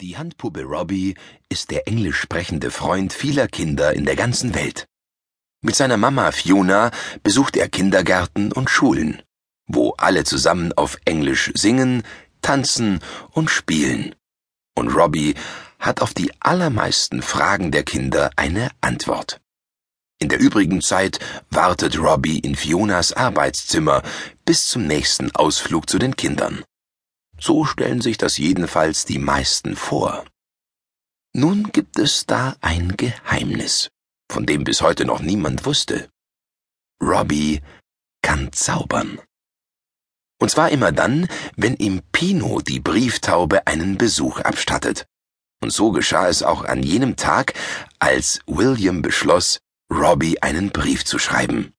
Die Handpuppe Robbie ist der englisch sprechende Freund vieler Kinder in der ganzen Welt. Mit seiner Mama Fiona besucht er Kindergärten und Schulen, wo alle zusammen auf Englisch singen, tanzen und spielen. Und Robbie hat auf die allermeisten Fragen der Kinder eine Antwort. In der übrigen Zeit wartet Robbie in Fionas Arbeitszimmer bis zum nächsten Ausflug zu den Kindern. So stellen sich das jedenfalls die meisten vor. Nun gibt es da ein Geheimnis, von dem bis heute noch niemand wusste. Robbie kann zaubern. Und zwar immer dann, wenn ihm Pino die Brieftaube einen Besuch abstattet. Und so geschah es auch an jenem Tag, als William beschloss, Robbie einen Brief zu schreiben.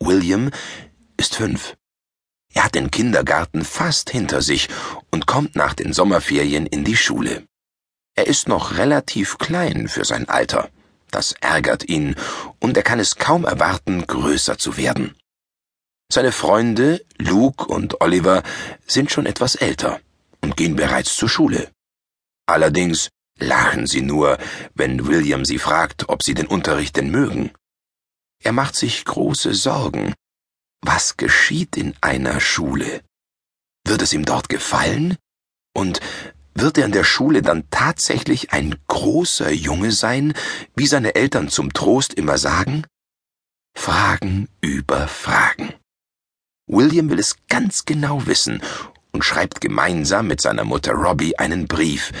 William ist fünf. Er hat den Kindergarten fast hinter sich und kommt nach den Sommerferien in die Schule. Er ist noch relativ klein für sein Alter. Das ärgert ihn, und er kann es kaum erwarten, größer zu werden. Seine Freunde, Luke und Oliver, sind schon etwas älter und gehen bereits zur Schule. Allerdings lachen sie nur, wenn William sie fragt, ob sie den Unterricht denn mögen. Er macht sich große Sorgen, was geschieht in einer Schule? Wird es ihm dort gefallen? Und wird er in der Schule dann tatsächlich ein großer Junge sein, wie seine Eltern zum Trost immer sagen? Fragen über Fragen. William will es ganz genau wissen und schreibt gemeinsam mit seiner Mutter Robbie einen Brief,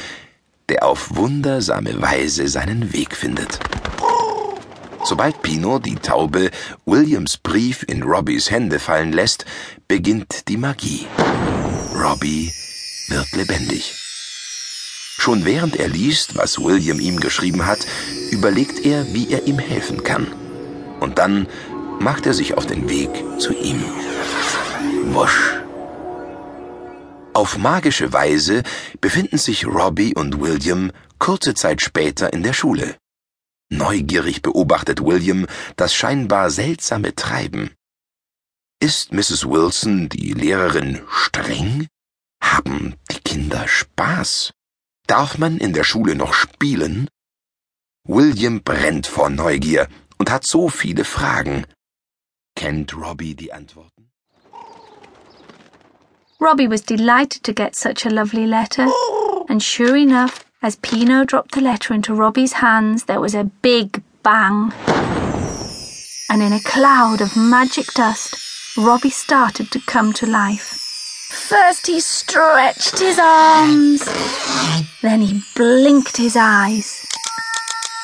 der auf wundersame Weise seinen Weg findet. Sobald Pino die Taube Williams Brief in Robbys Hände fallen lässt, beginnt die Magie. Robbie wird lebendig. Schon während er liest, was William ihm geschrieben hat, überlegt er, wie er ihm helfen kann. Und dann macht er sich auf den Weg zu ihm. Wusch. Auf magische Weise befinden sich Robbie und William kurze Zeit später in der Schule. Neugierig beobachtet William das scheinbar seltsame Treiben. Ist Mrs. Wilson, die Lehrerin, streng? Haben die Kinder Spaß? Darf man in der Schule noch spielen? William brennt vor Neugier und hat so viele Fragen. Kennt Robbie die Antworten? Robbie was delighted to get such a lovely letter, and sure enough, as Pino dropped the letter into Robbie's hands, there was a big bang. And in a cloud of magic dust, Robbie started to come to life. First he stretched his arms, then he blinked his eyes.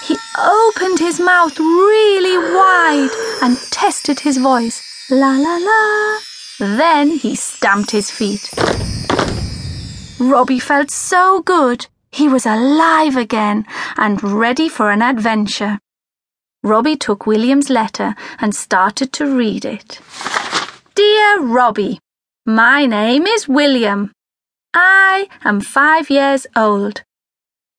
He opened his mouth really wide and tested his voice. La la la. Then he stamped his feet. Robbie felt so good. He was alive again and ready for an adventure. Robbie took William's letter and started to read it. Dear Robbie, my name is William. I am five years old.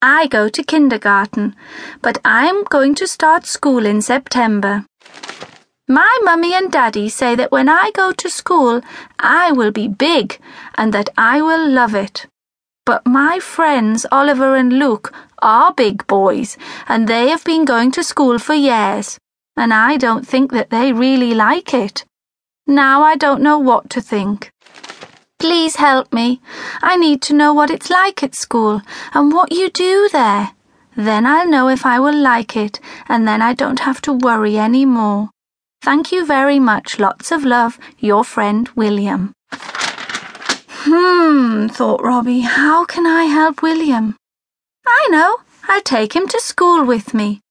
I go to kindergarten, but I'm going to start school in September. My mummy and daddy say that when I go to school, I will be big and that I will love it. But my friends Oliver and Luke are big boys, and they have been going to school for years, and I don't think that they really like it. Now I don't know what to think. Please help me. I need to know what it's like at school and what you do there. Then I'll know if I will like it, and then I don't have to worry any more. Thank you very much. Lots of love, your friend William. Hmm, thought Robbie, how can I help William? I know, I'll take him to school with me.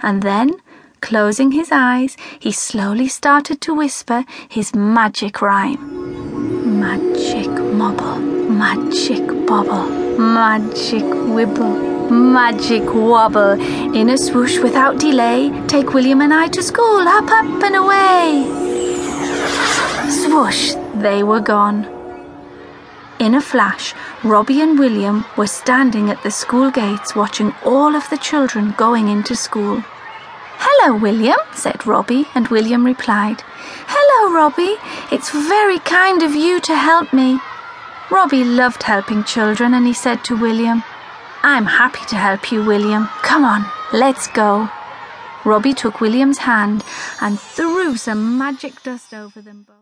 And then, closing his eyes, he slowly started to whisper his magic rhyme. Magic mobble, magic bobble, magic wibble, magic wobble. In a swoosh without delay, take William and I to school, up, up and away. Swoosh, they were gone. In a flash, Robbie and William were standing at the school gates watching all of the children going into school. Hello, William, said Robbie, and William replied, Hello, Robbie. It's very kind of you to help me. Robbie loved helping children, and he said to William, I'm happy to help you, William. Come on, let's go. Robbie took William's hand and threw some magic dust over them both.